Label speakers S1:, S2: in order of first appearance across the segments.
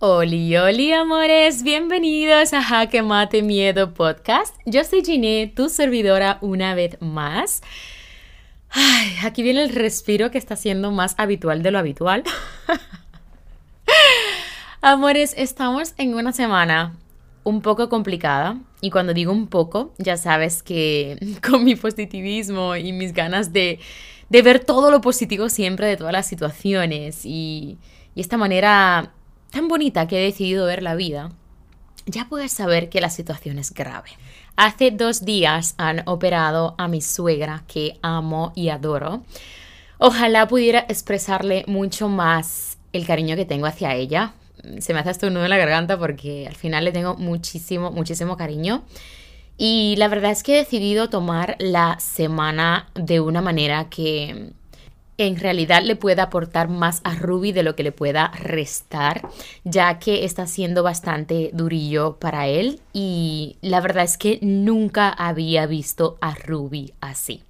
S1: Oli, oli, amores, bienvenidos a Jaque Mate Miedo Podcast. Yo soy Ginette, tu servidora, una vez más. Ay, aquí viene el respiro que está siendo más habitual de lo habitual. amores, estamos en una semana un poco complicada. Y cuando digo un poco, ya sabes que con mi positivismo y mis ganas de, de ver todo lo positivo siempre de todas las situaciones y, y esta manera tan bonita que he decidido ver la vida, ya puedes saber que la situación es grave. Hace dos días han operado a mi suegra, que amo y adoro. Ojalá pudiera expresarle mucho más el cariño que tengo hacia ella. Se me hace hasta un nudo en la garganta porque al final le tengo muchísimo, muchísimo cariño. Y la verdad es que he decidido tomar la semana de una manera que en realidad le pueda aportar más a Ruby de lo que le pueda restar, ya que está siendo bastante durillo para él y la verdad es que nunca había visto a Ruby así.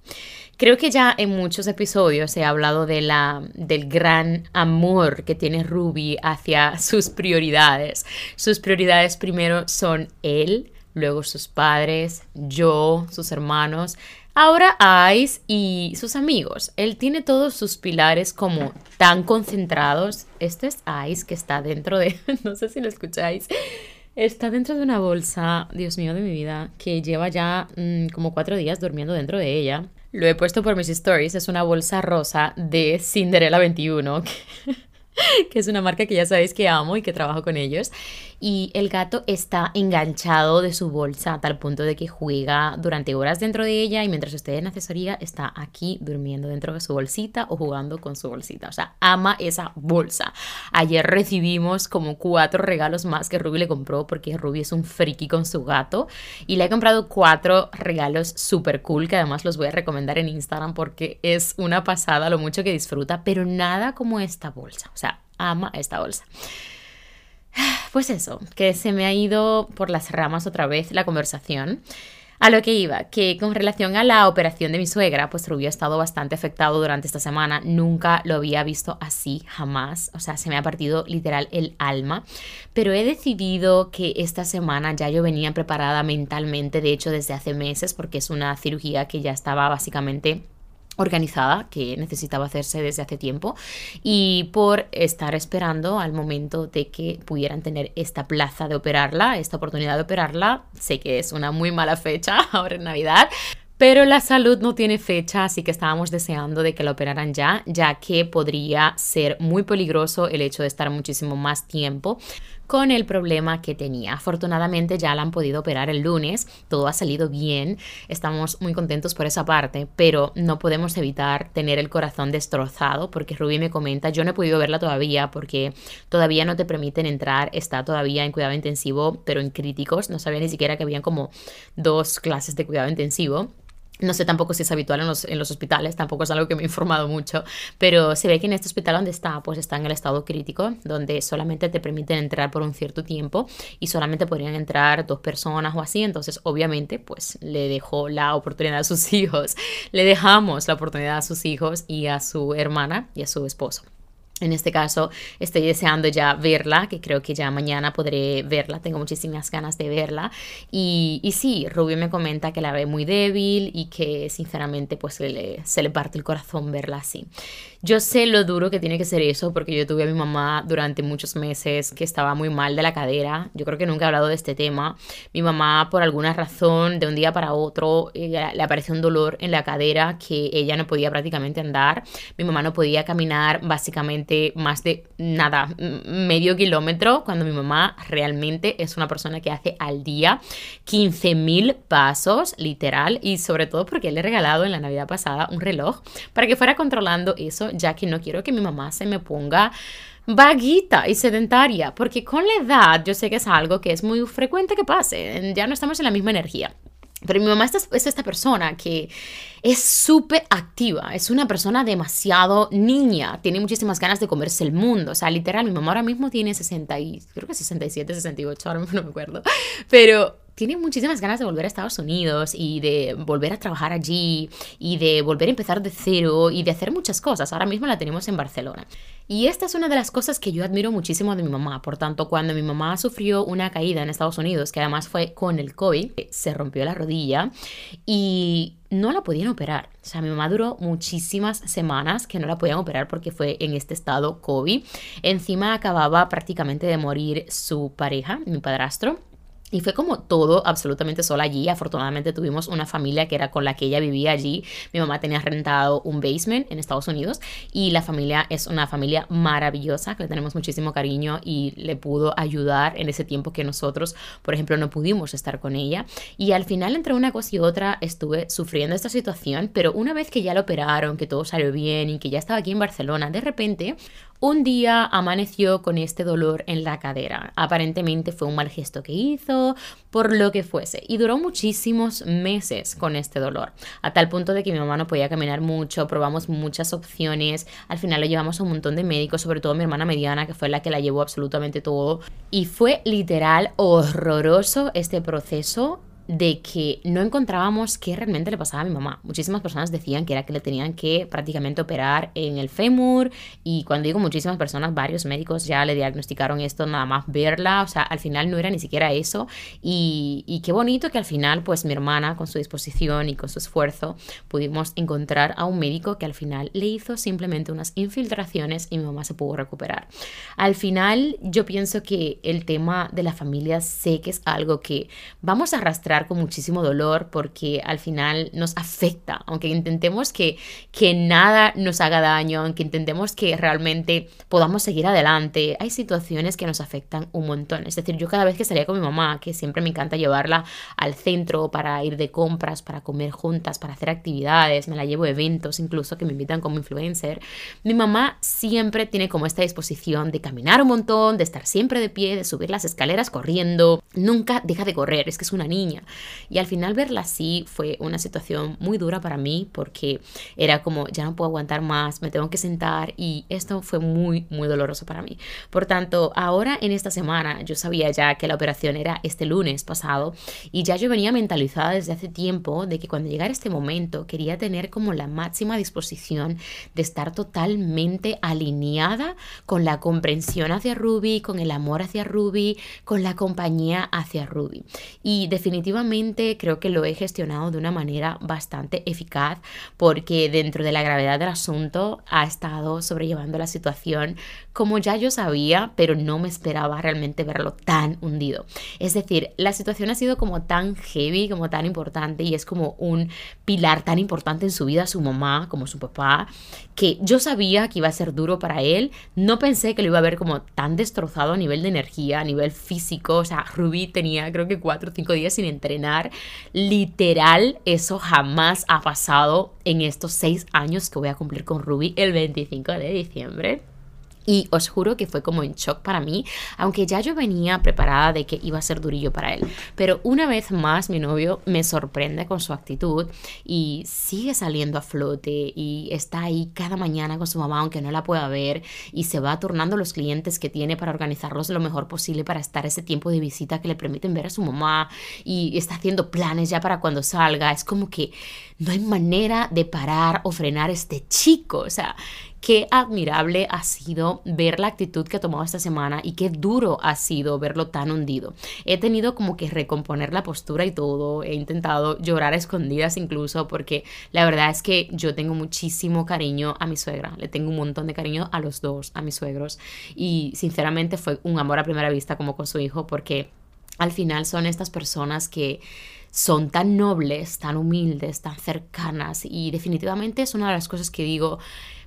S1: Creo que ya en muchos episodios he hablado de la, del gran amor que tiene Ruby hacia sus prioridades. Sus prioridades primero son él, luego sus padres, yo, sus hermanos, Ahora Ice y sus amigos. Él tiene todos sus pilares como tan concentrados. Este es Ice que está dentro de, no sé si lo escucháis, está dentro de una bolsa, Dios mío de mi vida, que lleva ya mm, como cuatro días durmiendo dentro de ella. Lo he puesto por mis stories, es una bolsa rosa de Cinderella 21. que es una marca que ya sabéis que amo y que trabajo con ellos. Y el gato está enganchado de su bolsa a tal punto de que juega durante horas dentro de ella y mientras usted en asesoría está aquí durmiendo dentro de su bolsita o jugando con su bolsita. O sea, ama esa bolsa. Ayer recibimos como cuatro regalos más que Ruby le compró porque Ruby es un friki con su gato y le he comprado cuatro regalos súper cool que además los voy a recomendar en Instagram porque es una pasada lo mucho que disfruta, pero nada como esta bolsa. O sea, ama esta bolsa. Pues eso, que se me ha ido por las ramas otra vez la conversación. A lo que iba, que con relación a la operación de mi suegra, pues Rubio ha estado bastante afectado durante esta semana. Nunca lo había visto así, jamás. O sea, se me ha partido literal el alma. Pero he decidido que esta semana ya yo venía preparada mentalmente, de hecho desde hace meses, porque es una cirugía que ya estaba básicamente organizada que necesitaba hacerse desde hace tiempo y por estar esperando al momento de que pudieran tener esta plaza de operarla, esta oportunidad de operarla. Sé que es una muy mala fecha ahora en Navidad, pero la salud no tiene fecha, así que estábamos deseando de que la operaran ya, ya que podría ser muy peligroso el hecho de estar muchísimo más tiempo con el problema que tenía. Afortunadamente ya la han podido operar el lunes, todo ha salido bien, estamos muy contentos por esa parte, pero no podemos evitar tener el corazón destrozado porque Ruby me comenta, yo no he podido verla todavía porque todavía no te permiten entrar, está todavía en cuidado intensivo, pero en críticos, no sabía ni siquiera que habían como dos clases de cuidado intensivo. No sé tampoco si es habitual en los, en los, hospitales, tampoco es algo que me he informado mucho, pero se ve que en este hospital donde está, pues está en el estado crítico, donde solamente te permiten entrar por un cierto tiempo y solamente podrían entrar dos personas o así, entonces obviamente pues le dejó la oportunidad a sus hijos, le dejamos la oportunidad a sus hijos y a su hermana y a su esposo. En este caso estoy deseando ya verla, que creo que ya mañana podré verla, tengo muchísimas ganas de verla. Y, sí, Rubio me comenta que la ve muy débil y que sinceramente pues se le parte el corazón verla así. Yo sé lo duro que tiene que ser eso porque yo tuve a mi mamá durante muchos meses que estaba muy mal de la cadera. Yo creo que nunca he hablado de este tema. Mi mamá por alguna razón de un día para otro le apareció un dolor en la cadera que ella no podía prácticamente andar. Mi mamá no podía caminar básicamente más de nada, medio kilómetro cuando mi mamá realmente es una persona que hace al día 15.000 pasos literal y sobre todo porque le he regalado en la Navidad pasada un reloj para que fuera controlando eso ya que no quiero que mi mamá se me ponga vaguita y sedentaria, porque con la edad yo sé que es algo que es muy frecuente que pase, ya no estamos en la misma energía. Pero mi mamá es, esta persona que es súper activa, es una persona demasiado niña, tiene muchísimas ganas de comerse el mundo. O sea, literal, mi mamá ahora mismo tiene 60 y, creo que 67, 68, ahora mismo no me acuerdo. Pero tiene muchísimas ganas de volver a Estados Unidos y de volver a trabajar allí y de volver a empezar de cero y de hacer muchas cosas. Ahora mismo la tenemos en Barcelona. Y esta es una de las cosas que yo admiro muchísimo de mi mamá. Por tanto, cuando mi mamá sufrió una caída en Estados Unidos, que además fue con el COVID, se rompió la rodilla y no la podían operar. O sea, mi mamá duró muchísimas semanas que no la podían operar porque fue en este estado COVID. Encima acababa prácticamente de morir su pareja, mi padrastro. Y fue como todo absolutamente sola allí. Afortunadamente tuvimos una familia que era con la que ella vivía allí. Mi mamá tenía rentado un basement en Estados Unidos y la familia es una familia maravillosa que le tenemos muchísimo cariño y le pudo ayudar en ese tiempo que nosotros, por ejemplo, no pudimos estar con ella. Y al final entre una cosa y otra estuve sufriendo esta situación, pero una vez que ya lo operaron, que todo salió bien y que ya estaba aquí en Barcelona, de repente un día amaneció con este dolor en la cadera. Aparentemente fue un mal gesto que hizo, por lo que fuese. Y duró muchísimos meses con este dolor. A tal punto de que mi mamá no podía caminar mucho, probamos muchas opciones. Al final lo llevamos a un montón de médicos, sobre todo mi hermana mediana, que fue la que la llevó absolutamente todo. Y fue literal horroroso este proceso de que no encontrábamos qué realmente le pasaba a mi mamá. Muchísimas personas decían que era que le tenían que prácticamente operar en el fémur y cuando digo muchísimas personas, varios médicos ya le diagnosticaron esto nada más verla, o sea, al final no era ni siquiera eso y, y qué bonito que al final pues mi hermana con su disposición y con su esfuerzo pudimos encontrar a un médico que al final le hizo simplemente unas infiltraciones y mi mamá se pudo recuperar. Al final yo pienso que el tema de la familia sé que es algo que vamos a arrastrar con muchísimo dolor porque al final nos afecta, aunque intentemos que, que nada nos haga daño, aunque intentemos que realmente podamos seguir adelante, hay situaciones que nos afectan un montón. Es decir, yo cada vez que salía con mi mamá, que siempre me encanta llevarla al centro para ir de compras, para comer juntas, para hacer actividades, me la llevo a eventos incluso que me invitan como influencer, mi mamá siempre tiene como esta disposición de caminar un montón, de estar siempre de pie, de subir las escaleras corriendo, nunca deja de correr, es que es una niña. Y al final verla así fue una situación muy dura para mí porque era como, ya no puedo aguantar más, me tengo que sentar y esto fue muy, muy doloroso para mí. Por tanto, ahora en esta semana yo sabía ya que la operación era este lunes pasado y ya yo venía mentalizada desde hace tiempo de que cuando llegara este momento quería tener como la máxima disposición de estar totalmente alineada con la comprensión hacia Ruby, con el amor hacia Ruby, con la compañía hacia Ruby. Y definitivamente creo que lo he gestionado de una manera bastante eficaz porque dentro de la gravedad del asunto ha estado sobrellevando la situación como ya yo sabía, pero no me esperaba realmente verlo tan hundido. Es decir, la situación ha sido como tan heavy, como tan importante y es como un pilar tan importante en su vida, su mamá como su papá, que yo sabía que iba a ser duro para él. No pensé que lo iba a ver como tan destrozado a nivel de energía, a nivel físico. O sea, Ruby tenía creo que cuatro o cinco días sin entrenar. Literal, eso jamás ha pasado en estos seis años que voy a cumplir con Ruby el 25 de diciembre. Y os juro que fue como en shock para mí, aunque ya yo venía preparada de que iba a ser durillo para él. Pero una vez más mi novio me sorprende con su actitud y sigue saliendo a flote y está ahí cada mañana con su mamá aunque no la pueda ver y se va turnando los clientes que tiene para organizarlos lo mejor posible para estar ese tiempo de visita que le permiten ver a su mamá y está haciendo planes ya para cuando salga. Es como que no hay manera de parar o frenar este chico. O sea, qué admirable ha sido ver la actitud que ha tomado esta semana y qué duro ha sido verlo tan hundido. He tenido como que recomponer la postura y todo, he intentado llorar a escondidas incluso porque la verdad es que yo tengo muchísimo cariño a mi suegra, le tengo un montón de cariño a los dos, a mis suegros y sinceramente fue un amor a primera vista como con su hijo porque al final son estas personas que son tan nobles, tan humildes, tan cercanas y definitivamente es una de las cosas que digo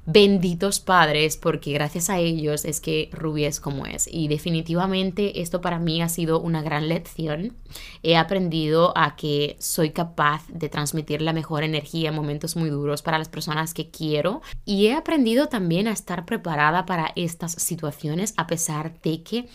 S1: benditos padres, porque gracias a ellos es que Ruby es como es. Y definitivamente esto para mí ha sido una gran lección. He aprendido a que soy capaz de transmitir la mejor energía en momentos muy duros para las personas que quiero. Y he aprendido también a estar preparada para estas situaciones a pesar de que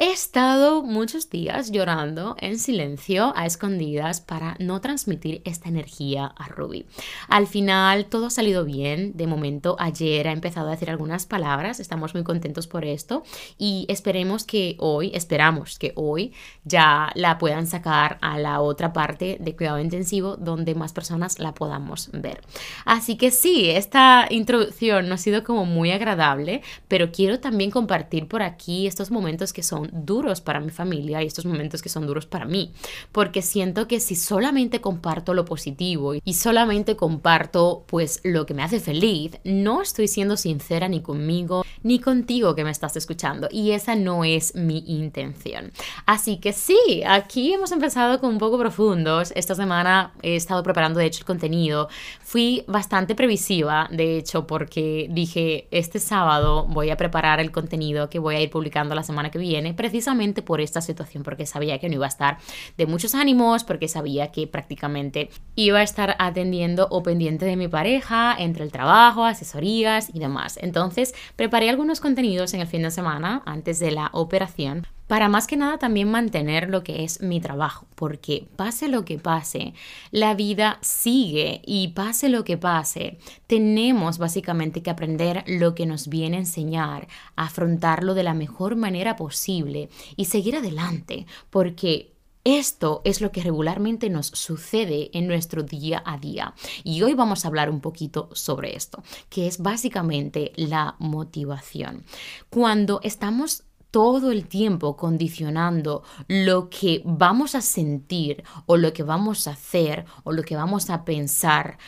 S1: He estado muchos días llorando en silencio, a escondidas, para no transmitir esta energía a Ruby. Al final todo ha salido bien. De momento, ayer ha empezado a decir algunas palabras. Estamos muy contentos por esto y esperemos que hoy, esperamos que hoy ya la puedan sacar a la otra parte de cuidado intensivo donde más personas la podamos ver. Así que sí, esta introducción no ha sido como muy agradable, pero quiero también compartir por aquí estos momentos que son duros para mi familia y estos momentos que son duros para mí, porque siento que si solamente comparto lo positivo y solamente comparto pues lo que me hace feliz, no estoy siendo sincera ni conmigo ni contigo que me estás escuchando y esa no es mi intención. Así que sí, aquí hemos empezado con un poco profundos. Esta semana he estado preparando de hecho el contenido. Fui bastante previsiva, de hecho, porque dije, este sábado voy a preparar el contenido que voy a ir publicando la semana que viene precisamente por esta situación, porque sabía que no iba a estar de muchos ánimos, porque sabía que prácticamente iba a estar atendiendo o pendiente de mi pareja entre el trabajo, asesorías y demás. Entonces, preparé algunos contenidos en el fin de semana antes de la operación para más que nada también mantener lo que es mi trabajo, porque pase lo que pase, la vida sigue y pase lo que pase, tenemos básicamente que aprender lo que nos viene a enseñar, afrontarlo de la mejor manera posible y seguir adelante, porque esto es lo que regularmente nos sucede en nuestro día a día. Y hoy vamos a hablar un poquito sobre esto, que es básicamente la motivación. Cuando estamos todo el tiempo condicionando lo que vamos a sentir o lo que vamos a hacer o lo que vamos a pensar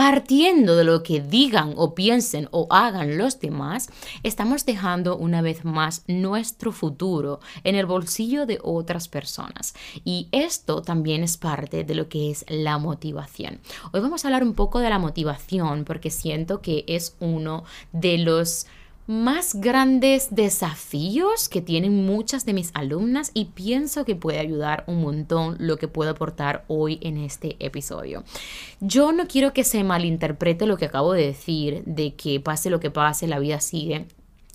S1: partiendo de lo que digan o piensen o hagan los demás, estamos dejando una vez más nuestro futuro en el bolsillo de otras personas. Y esto también es parte de lo que es la motivación. Hoy vamos a hablar un poco de la motivación porque siento que es uno de los más grandes desafíos que tienen muchas de mis alumnas y pienso que puede ayudar un montón lo que puedo aportar hoy en este episodio. Yo no quiero que se malinterprete lo que acabo de decir, de que pase lo que pase, la vida sigue.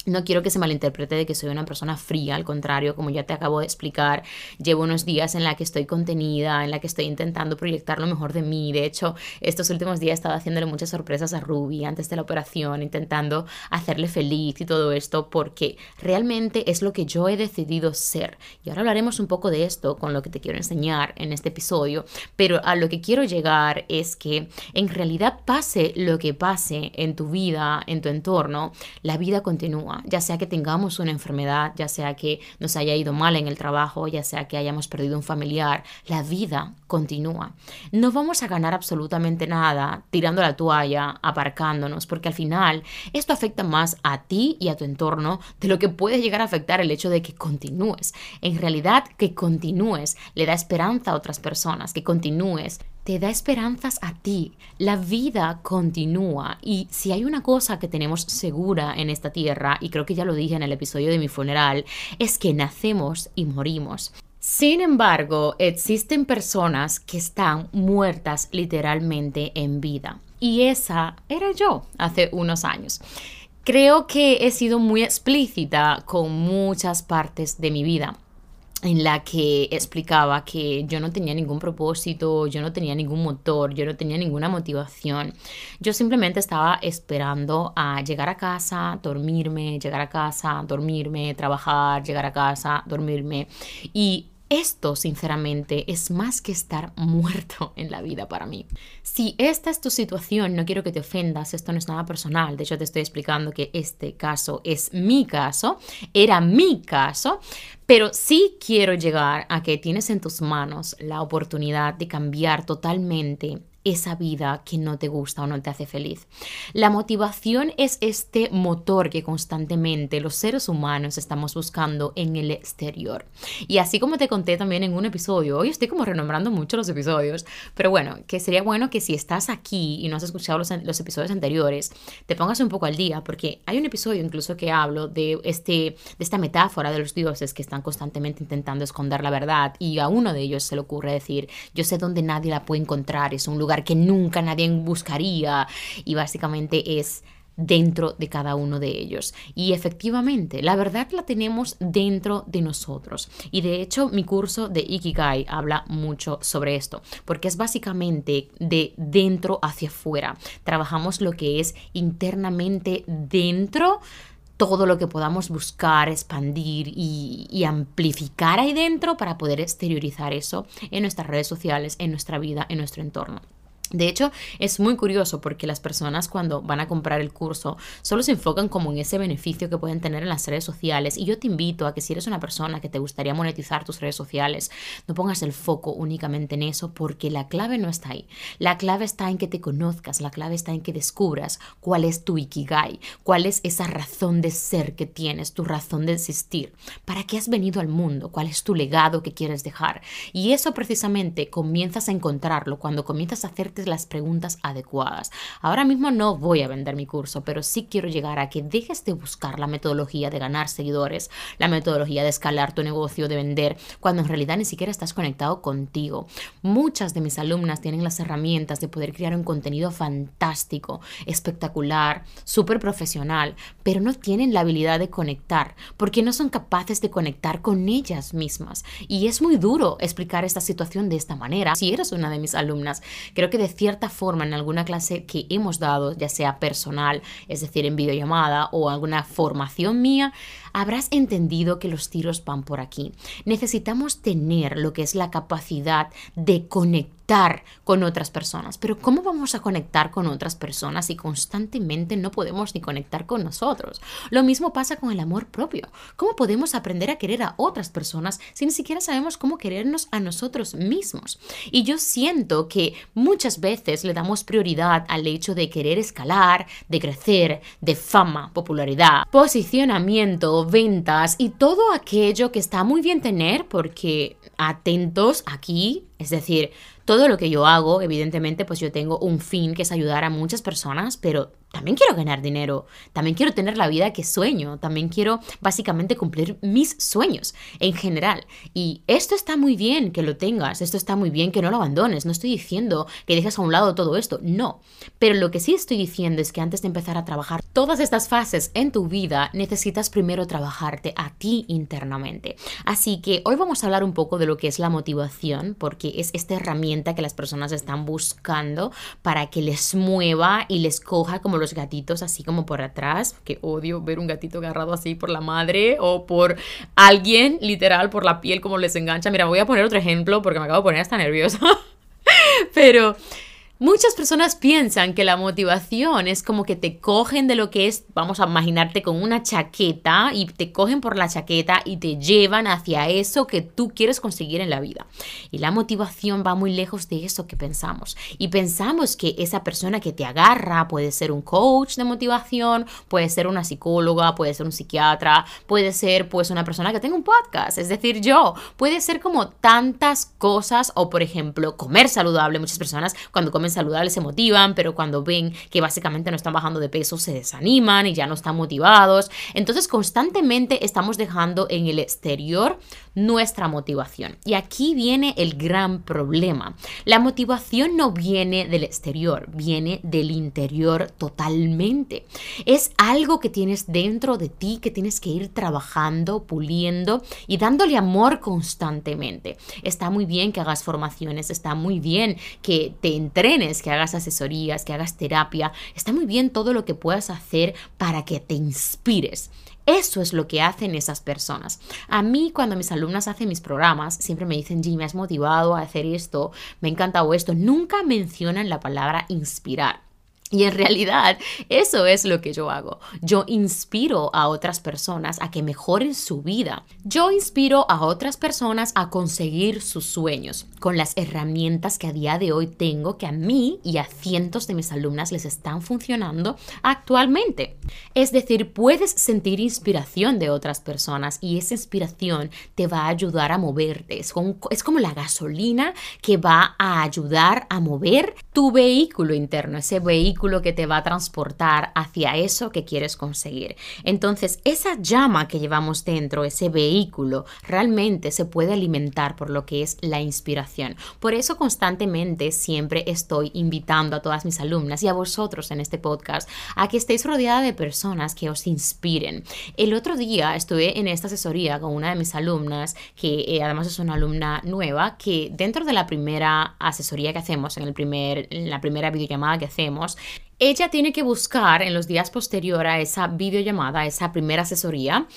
S1: No quiero que se malinterprete de que soy una persona fría, al contrario, como ya te acabo de explicar, llevo unos días en la que estoy contenida, en la que estoy intentando proyectar lo mejor de mí. De hecho, estos últimos días he estado haciéndole muchas sorpresas a Ruby antes de la operación, intentando hacerle feliz y todo esto, porque realmente es lo que yo he decidido ser. Y ahora hablaremos un poco de esto con lo que te quiero enseñar en este episodio, pero a lo que quiero llegar es que en realidad pase lo que pase en tu vida, en tu entorno, la vida continúa ya sea que tengamos una enfermedad, ya sea que nos haya ido mal en el trabajo, ya sea que hayamos perdido un familiar, la vida continúa. No vamos a ganar absolutamente nada tirando la toalla, aparcándonos, porque al final esto afecta más a ti y a tu entorno de lo que puede llegar a afectar el hecho de que continúes. En realidad, que continúes le da esperanza a otras personas, que continúes te da esperanzas a ti. La vida continúa y si hay una cosa que tenemos segura en esta tierra, y creo que ya lo dije en el episodio de mi funeral, es que nacemos y morimos. Sin embargo, existen personas que están muertas literalmente en vida. Y esa era yo hace unos años. Creo que he sido muy explícita con muchas partes de mi vida en la que explicaba que yo no tenía ningún propósito, yo no tenía ningún motor, yo no tenía ninguna motivación. Yo simplemente estaba esperando a llegar a casa, dormirme, llegar a casa, dormirme, trabajar, llegar a casa, dormirme. Esto, sinceramente, es más que estar muerto en la vida para mí. Si esta es tu situación, no quiero que te ofendas, esto no es nada personal. De hecho, te estoy explicando que este caso es mi caso, era mi caso, pero sí quiero llegar a que tienes en tus manos la oportunidad de cambiar totalmente esa vida que no te gusta o no te hace feliz. La motivación es este motor que constantemente los seres humanos estamos buscando en el exterior. Y así como te conté también en un episodio, hoy estoy como renombrando mucho los episodios, pero bueno, que sería bueno que si estás aquí y no has escuchado los, los episodios anteriores, te pongas un poco al día, porque hay un episodio incluso que hablo de, este, de esta metáfora de los dioses que están constantemente intentando esconder la verdad y a uno de ellos se le ocurre decir, yo sé dónde nadie la puede encontrar, es un lugar que nunca nadie buscaría y básicamente es dentro de cada uno de ellos. Y efectivamente, la verdad la tenemos dentro de nosotros. Y de hecho, mi curso de Ikigai habla mucho sobre esto, porque es básicamente de dentro hacia afuera. Trabajamos lo que es internamente dentro todo lo que podamos buscar, expandir y, y, amplificar ahí dentro para poder exteriorizar eso en nuestras redes sociales, en nuestra vida, en nuestro entorno. De hecho, es muy curioso porque las personas cuando van a comprar el curso solo se enfocan como en ese beneficio que pueden tener en las redes sociales. Y yo te invito a que si eres una persona que te gustaría monetizar tus redes sociales, no pongas el foco únicamente en eso porque la clave no está ahí. La clave está en que te conozcas, la clave está en que descubras cuál es tu ikigai, cuál es esa razón de ser que tienes, tu razón de existir, para qué has venido al mundo, cuál es tu legado que quieres dejar. Y eso precisamente comienzas a encontrarlo cuando comienzas a hacer las preguntas adecuadas. Ahora mismo no voy a vender mi curso, pero sí quiero llegar a que dejes de buscar la metodología de ganar seguidores, la metodología de escalar tu negocio, de vender, cuando en realidad ni siquiera estás conectado contigo. Muchas de mis alumnas tienen las herramientas de poder crear un contenido fantástico, espectacular, súper profesional, pero no tienen la habilidad de conectar, porque no son capaces de conectar con ellas mismas. Y es muy duro explicar esta situación de esta manera. Si eres una de mis alumnas, creo que de cierta forma en alguna clase que hemos dado, ya sea personal, es decir, en videollamada o alguna formación mía, habrás entendido que los tiros van por aquí. Necesitamos tener lo que es la capacidad de conectar con otras personas. Pero ¿cómo vamos a conectar con otras personas si constantemente no podemos ni conectar con nosotros? Lo mismo pasa con el amor propio. ¿Cómo podemos aprender a querer a otras personas si ni siquiera sabemos cómo querernos a nosotros mismos? Y yo siento que muchas veces le damos prioridad al hecho de querer escalar, de crecer, de fama, popularidad, posicionamiento, ventas y todo aquello que está muy bien tener porque atentos aquí, es decir, todo lo que yo hago, evidentemente, pues yo tengo un fin que es ayudar a muchas personas, pero también quiero ganar dinero, también quiero tener la vida que sueño, también quiero básicamente cumplir mis sueños en general. Y esto está muy bien que lo tengas, esto está muy bien que no lo abandones, no estoy diciendo que dejes a un lado todo esto, no. Pero lo que sí estoy diciendo es que antes de empezar a trabajar todas estas fases en tu vida, necesitas primero trabajarte a ti internamente. Así que hoy vamos a hablar un poco de lo que es la motivación, porque es esta herramienta que las personas están buscando para que les mueva y les coja como los gatitos así como por atrás, que odio ver un gatito agarrado así por la madre o por alguien, literal, por la piel como les engancha. Mira, voy a poner otro ejemplo porque me acabo de poner hasta nerviosa. Pero Muchas personas piensan que la motivación es como que te cogen de lo que es, vamos a imaginarte con una chaqueta y te cogen por la chaqueta y te llevan hacia eso que tú quieres conseguir en la vida. Y la motivación va muy lejos de eso que pensamos. Y pensamos que esa persona que te agarra puede ser un coach de motivación, puede ser una psicóloga, puede ser un psiquiatra, puede ser pues una persona que tenga un podcast, es decir, yo, puede ser como tantas cosas o por ejemplo comer saludable. Muchas personas cuando comen saludables se motivan, pero cuando ven que básicamente no están bajando de peso se desaniman y ya no están motivados. Entonces constantemente estamos dejando en el exterior nuestra motivación. Y aquí viene el gran problema. La motivación no viene del exterior, viene del interior totalmente. Es algo que tienes dentro de ti que tienes que ir trabajando, puliendo y dándole amor constantemente. Está muy bien que hagas formaciones, está muy bien que te entrenes, que hagas asesorías, que hagas terapia. Está muy bien todo lo que puedas hacer para que te inspires. Eso es lo que hacen esas personas. A mí, cuando mis alumnas hacen mis programas, siempre me dicen, Jimmy, me has motivado a hacer esto, me ha encantado esto. Nunca mencionan la palabra inspirar. Y en realidad eso es lo que yo hago. Yo inspiro a otras personas a que mejoren su vida. Yo inspiro a otras personas a conseguir sus sueños con las herramientas que a día de hoy tengo que a mí y a cientos de mis alumnas les están funcionando actualmente. Es decir, puedes sentir inspiración de otras personas y esa inspiración te va a ayudar a moverte. Es como, la gasolina que va a ayudar a mover tu vehículo interno, ese vehículo que te va a transportar hacia eso que quieres conseguir. Entonces, esa llama que llevamos dentro, ese vehículo, realmente se puede alimentar por lo que es la inspiración. Por eso constantemente siempre estoy invitando a todas mis alumnas y a vosotros en este podcast a que estéis rodeada de personas que os inspiren. El otro día estuve en esta asesoría con una de mis alumnas, que eh, además es una alumna nueva, que dentro de la primera asesoría que hacemos, en, el primer, en la primera videollamada que hacemos, ella tiene que buscar en los días posterior a esa videollamada, a esa primera asesoría,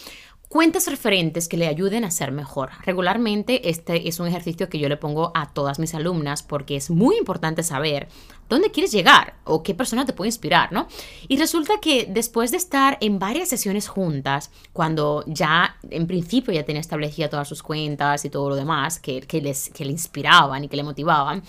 S1: Cuentas referentes que le ayuden a ser mejor. Regularmente este es un ejercicio que yo le pongo a todas mis alumnas porque es muy importante saber dónde quieres llegar o qué persona te puede inspirar, ¿no? Y resulta que después de estar en varias sesiones juntas, cuando ya en principio ya tenía establecida todas sus cuentas y todo lo demás que, que, les, que le inspiraban y que le motivaban,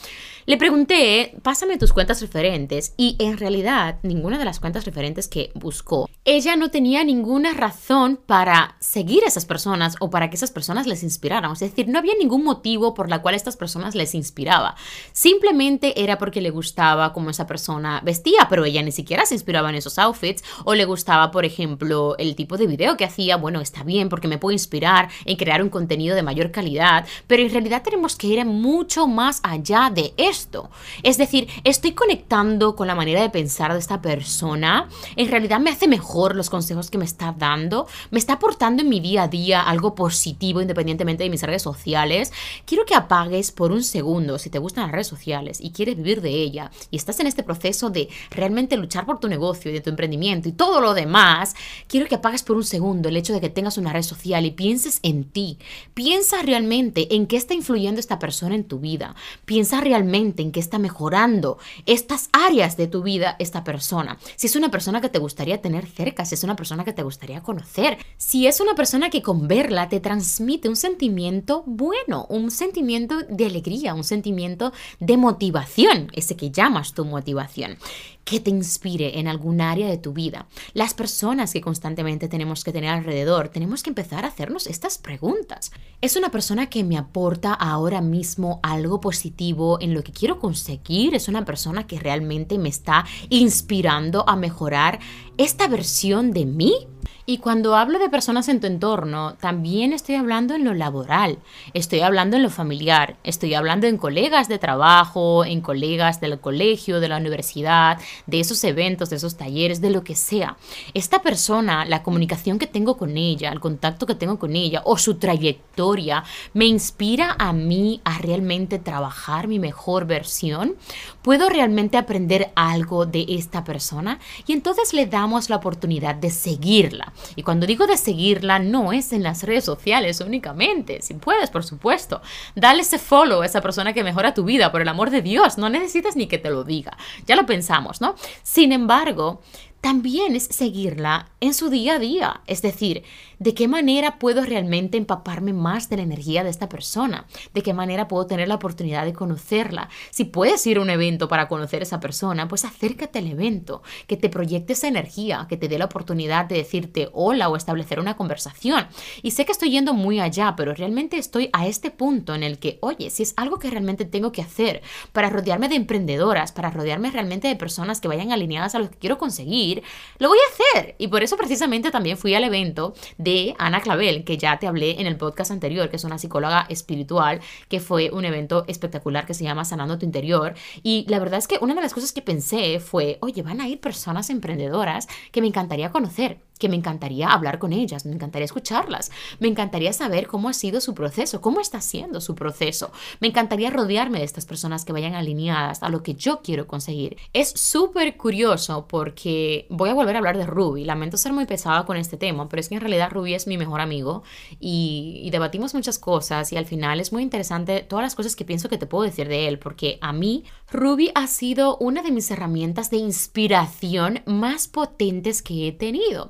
S1: le pregunté, pásame tus cuentas referentes y en realidad ninguna de las cuentas referentes que buscó, ella no tenía ninguna razón para seguir a esas personas o para que esas personas les inspiraran. Es decir, no había ningún motivo por la cual estas personas les inspiraba. Simplemente era porque le gustaba como esa persona vestía, pero ella ni siquiera se inspiraba en esos outfits o le gustaba, por ejemplo, el tipo de video que hacía. Bueno, está bien porque me puede inspirar en crear un contenido de mayor calidad, pero en realidad tenemos que ir mucho más allá de esto. Es decir, estoy conectando con la manera de pensar de esta persona. En realidad me hace mejor los consejos que me está dando, me está aportando en mi día a día algo positivo independientemente de mis redes sociales. Quiero que apagues por un segundo si te gustan las redes sociales y quieres vivir de ella y estás en este proceso de realmente luchar por tu negocio y de tu emprendimiento y todo lo demás, quiero que apagues por un segundo el hecho de que tengas una red social y pienses en ti. Piensa realmente en qué está influyendo esta persona en tu vida. Piensa realmente en qué está mejorando estas áreas de tu vida esta persona. Si es una persona que te gustaría tener cerca, si es una persona que te gustaría conocer, si es una persona que con verla te transmite un sentimiento bueno, un sentimiento de alegría, un sentimiento de motivación, ese que ya tu motivación, que te inspire en algún área de tu vida. Las personas que constantemente tenemos que tener alrededor, tenemos que empezar a hacernos estas preguntas. ¿Es una persona que me aporta ahora mismo algo positivo en lo que quiero conseguir? ¿Es una persona que realmente me está inspirando a mejorar esta versión de mí? Y cuando hablo de personas en tu entorno, también estoy hablando en lo laboral, estoy hablando en lo familiar, estoy hablando en colegas de trabajo, en colegas del colegio, de la universidad, de esos eventos, de esos talleres, de lo que sea. Esta persona, la comunicación que tengo con ella, el contacto que tengo con ella o su trayectoria, me inspira a mí a realmente trabajar mi mejor versión. ¿Puedo realmente aprender algo de esta persona? Y entonces le damos la oportunidad de seguirla y cuando digo de seguirla, no es en las redes sociales únicamente. Si puedes, por supuesto. Dale ese follow a esa persona que mejora tu vida, por el amor de Dios. No necesitas ni que te lo diga. Ya lo pensamos, ¿no? Sin embargo, también es seguirla en su día a día. Es decir, de qué manera puedo realmente empaparme más de la energía de esta persona, de qué manera puedo tener la oportunidad de conocerla. Si puedes ir a un evento para conocer a esa persona, pues acércate al evento, que te proyecte esa energía, que te dé la oportunidad de decirte hola o establecer una conversación. Y sé que estoy yendo muy allá, pero realmente estoy a este punto en el que, oye, si es algo que realmente tengo que hacer para rodearme de emprendedoras, para rodearme realmente de personas que vayan alineadas a lo que quiero conseguir, lo voy a hacer. Y por eso precisamente también fui al evento de de Ana Clavel, que ya te hablé en el podcast anterior, que es una psicóloga espiritual, que fue un evento espectacular que se llama Sanando tu Interior. Y la verdad es que una de las cosas que pensé fue, oye, van a ir personas emprendedoras que me encantaría conocer que me encantaría hablar con ellas, me encantaría escucharlas, me encantaría saber cómo ha sido su proceso, cómo está siendo su proceso, me encantaría rodearme de estas personas que vayan alineadas a lo que yo quiero conseguir. Es súper curioso porque voy a volver a hablar de Ruby, lamento ser muy pesada con este tema, pero es que en realidad Ruby es mi mejor amigo y, y debatimos muchas cosas y al final es muy interesante todas las cosas que pienso que te puedo decir de él, porque a mí Ruby ha sido una de mis herramientas de inspiración más potentes que he tenido.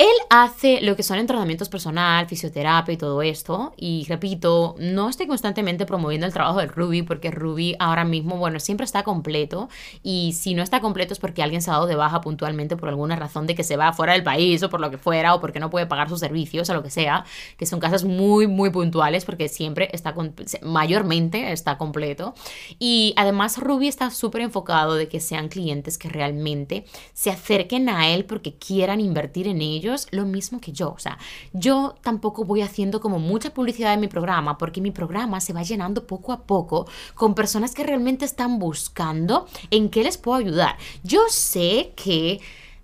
S1: Él hace lo que son entrenamientos personal, fisioterapia y todo esto. Y repito, no estoy constantemente promoviendo el trabajo de Ruby porque Ruby ahora mismo, bueno, siempre está completo. Y si no está completo es porque alguien se ha dado de baja puntualmente por alguna razón de que se va fuera del país o por lo que fuera o porque no puede pagar sus servicios o lo que sea. Que son casos muy, muy puntuales porque siempre está, mayormente está completo. Y además Ruby está súper enfocado de que sean clientes que realmente se acerquen a él porque quieran invertir en lo mismo que yo. O sea, yo tampoco voy haciendo como mucha publicidad en mi programa porque mi programa se va llenando poco a poco con personas que realmente están buscando en qué les puedo ayudar. Yo sé que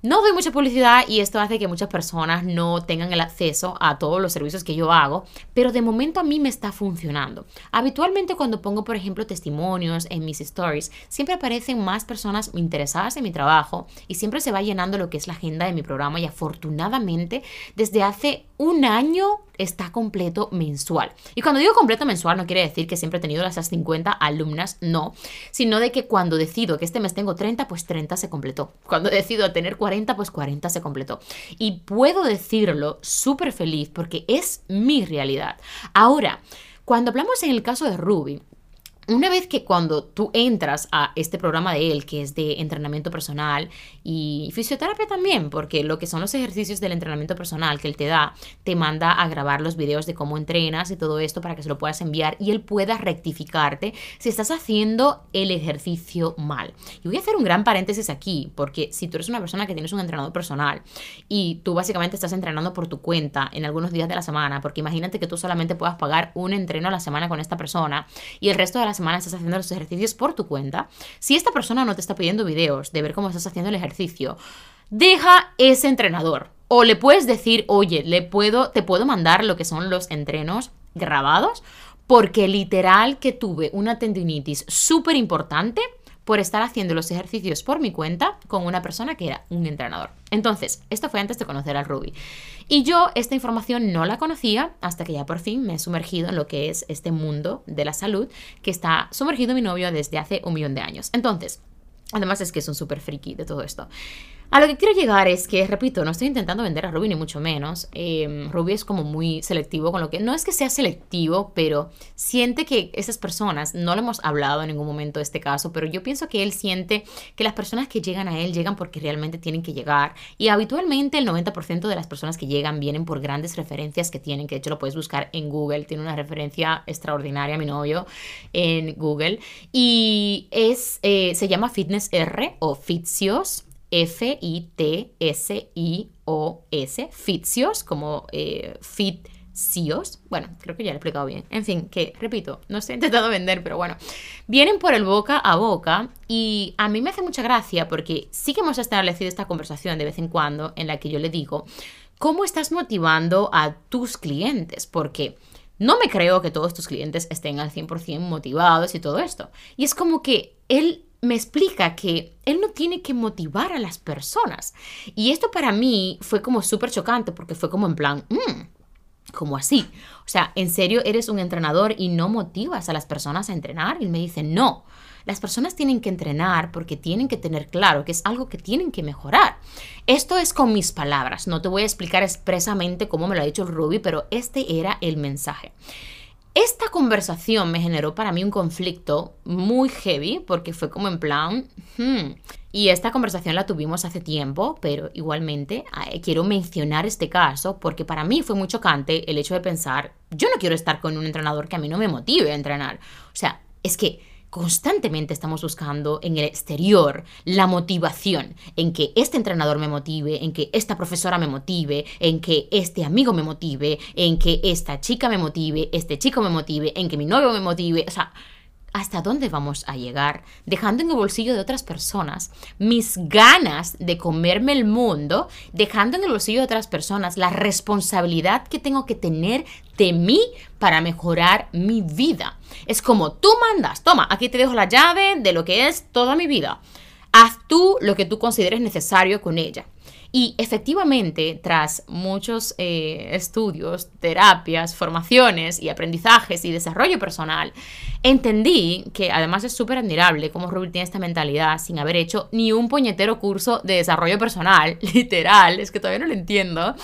S1: no doy mucha publicidad y esto hace que muchas personas no tengan el acceso a todos los servicios que yo hago, pero de momento a mí me está funcionando. Habitualmente cuando pongo, por ejemplo, testimonios en mis stories, siempre aparecen más personas interesadas en mi trabajo y siempre se va llenando lo que es la agenda de mi programa y afortunadamente desde hace un año está completo mensual. Y cuando digo completo mensual no quiere decir que siempre he tenido las 50 alumnas, no, sino de que cuando decido que este mes tengo 30, pues 30 se completó. Cuando decido tener 40, pues 40 se completó. Y puedo decirlo súper feliz porque es mi realidad. Ahora, cuando hablamos en el caso de Ruby, una vez que cuando tú entras a este programa de él, que es de entrenamiento personal y fisioterapia también, porque lo que son los ejercicios del entrenamiento personal que él te da, te manda a grabar los videos de cómo entrenas y todo esto para que se lo puedas enviar y él pueda rectificarte si estás haciendo el ejercicio mal. Y voy a hacer un gran paréntesis aquí, porque si tú eres una persona que tienes un entrenador personal y tú básicamente estás entrenando por tu cuenta en algunos días de la semana, porque imagínate que tú solamente puedas pagar un entreno a la semana con esta persona y el resto de la semana estás haciendo los ejercicios por tu cuenta, si esta persona no te está pidiendo videos de ver cómo estás haciendo el ejercicio, deja ese entrenador. O le puedes decir, oye, le puedo, te puedo mandar lo que son los entrenos grabados, porque literal que tuve una tendinitis súper importante por estar haciendo los ejercicios por mi cuenta con una persona que era un entrenador. Entonces, esto fue antes de conocer al Ruby. Y yo esta información no la conocía hasta que ya por fin me he sumergido en lo que es este mundo de la salud que está sumergido mi novio desde hace un millón de años. Entonces, además es que es un súper friki de todo esto. A lo que quiero llegar es que, repito, no estoy intentando vender a Ruby ni mucho menos. Eh, Ruby es como muy selectivo con lo que... No es que sea selectivo, pero siente que esas personas, no lo hemos hablado en ningún momento de este caso, pero yo pienso que él siente que las personas que llegan a él llegan porque realmente tienen que llegar. Y habitualmente el 90% de las personas que llegan vienen por grandes referencias que tienen, que de hecho lo puedes buscar en Google. Tiene una referencia extraordinaria, mi novio, en Google. Y es, eh, se llama Fitness R o Fitsios F-I-T-S-I-O-S, Fitsios, como eh, Fitsios. Bueno, creo que ya lo he explicado bien. En fin, que repito, no estoy intentando vender, pero bueno, vienen por el boca a boca y a mí me hace mucha gracia porque sí que hemos establecido esta conversación de vez en cuando en la que yo le digo, ¿cómo estás motivando a tus clientes? Porque no me creo que todos tus clientes estén al 100% motivados y todo esto. Y es como que él me explica que él no tiene que motivar a las personas. Y esto para mí fue como súper chocante porque fue como en plan, mm, como así. O sea, ¿en serio eres un entrenador y no motivas a las personas a entrenar? Y me dice, no. Las personas tienen que entrenar porque tienen que tener claro que es algo que tienen que mejorar. Esto es con mis palabras. No te voy a explicar expresamente cómo me lo ha dicho Ruby, pero este era el mensaje. Esta conversación me generó para mí un conflicto muy heavy porque fue como en plan, hmm". y esta conversación la tuvimos hace tiempo, pero igualmente quiero mencionar este caso porque para mí fue muy chocante el hecho de pensar, yo no quiero estar con un entrenador que a mí no me motive a entrenar. O sea, es que constantemente estamos buscando en el exterior la motivación, en que este entrenador me motive, en que esta profesora me motive, en que este amigo me motive, en que esta chica me motive, este chico me motive, en que mi novio me motive, o sea, hasta dónde vamos a llegar, dejando en el bolsillo de otras personas mis ganas de comerme el mundo, dejando en el bolsillo de otras personas la responsabilidad que tengo que tener de mí para mejorar mi vida. Es como tú mandas, toma, aquí te dejo la llave de lo que es toda mi vida. Haz tú lo que tú consideres necesario con ella. Y efectivamente, tras muchos eh, estudios, terapias, formaciones y aprendizajes y desarrollo personal, entendí que además es súper admirable cómo Rubik tiene esta mentalidad sin haber hecho ni un puñetero curso de desarrollo personal, literal, es que todavía no lo entiendo.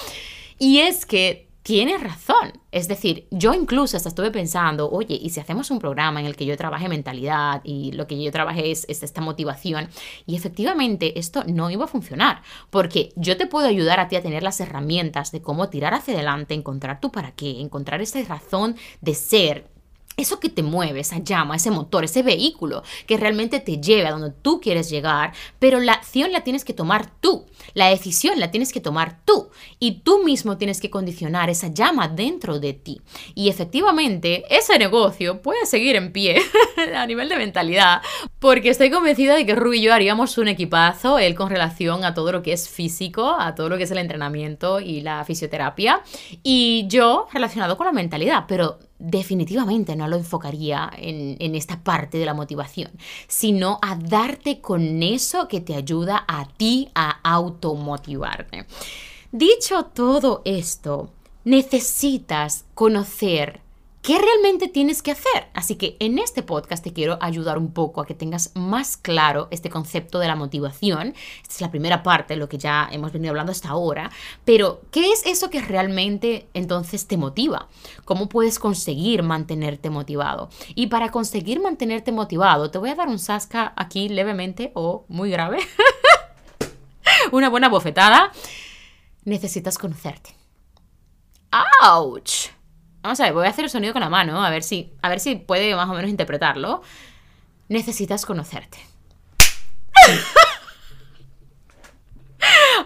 S1: Y es que tiene razón. Es decir, yo incluso hasta estuve pensando, oye, ¿y si hacemos un programa en el que yo trabaje mentalidad y lo que yo trabaje es, esta motivación? Y efectivamente esto no iba a funcionar, porque yo te puedo ayudar a ti a tener las herramientas de cómo tirar hacia adelante, encontrar tu para qué, encontrar esa razón de ser, eso que te mueve, esa llama, ese motor, ese vehículo que realmente te lleve a donde tú quieres llegar, pero la acción la tienes que tomar tú, la decisión la tienes que tomar tú y tú mismo tienes que condicionar esa llama dentro de ti. Y efectivamente, ese negocio puede seguir en pie a nivel de mentalidad, porque estoy convencida de que Ruby y yo haríamos un equipazo, él con relación a todo lo que es físico, a todo lo que es el entrenamiento y la fisioterapia, y yo relacionado con la mentalidad, pero definitivamente no lo enfocaría en, esta parte de la motivación, sino a darte con eso que te ayuda a ti a automotivarte. Dicho todo esto, necesitas conocer ¿Qué realmente tienes que hacer? Así que en este podcast te quiero ayudar un poco a que tengas más claro este concepto de la motivación. Esta es la primera parte, lo que ya hemos venido hablando hasta ahora. Pero, ¿qué es eso que realmente entonces te motiva? ¿Cómo puedes conseguir mantenerte motivado? Y para conseguir mantenerte motivado, te voy a dar un sasca aquí levemente o muy grave. Una buena bofetada. Necesitas conocerte. ¡Auch! Vamos a ver, voy a hacer el sonido con la mano, a ver si, a ver si puede más o menos interpretarlo. Necesitas conocerte.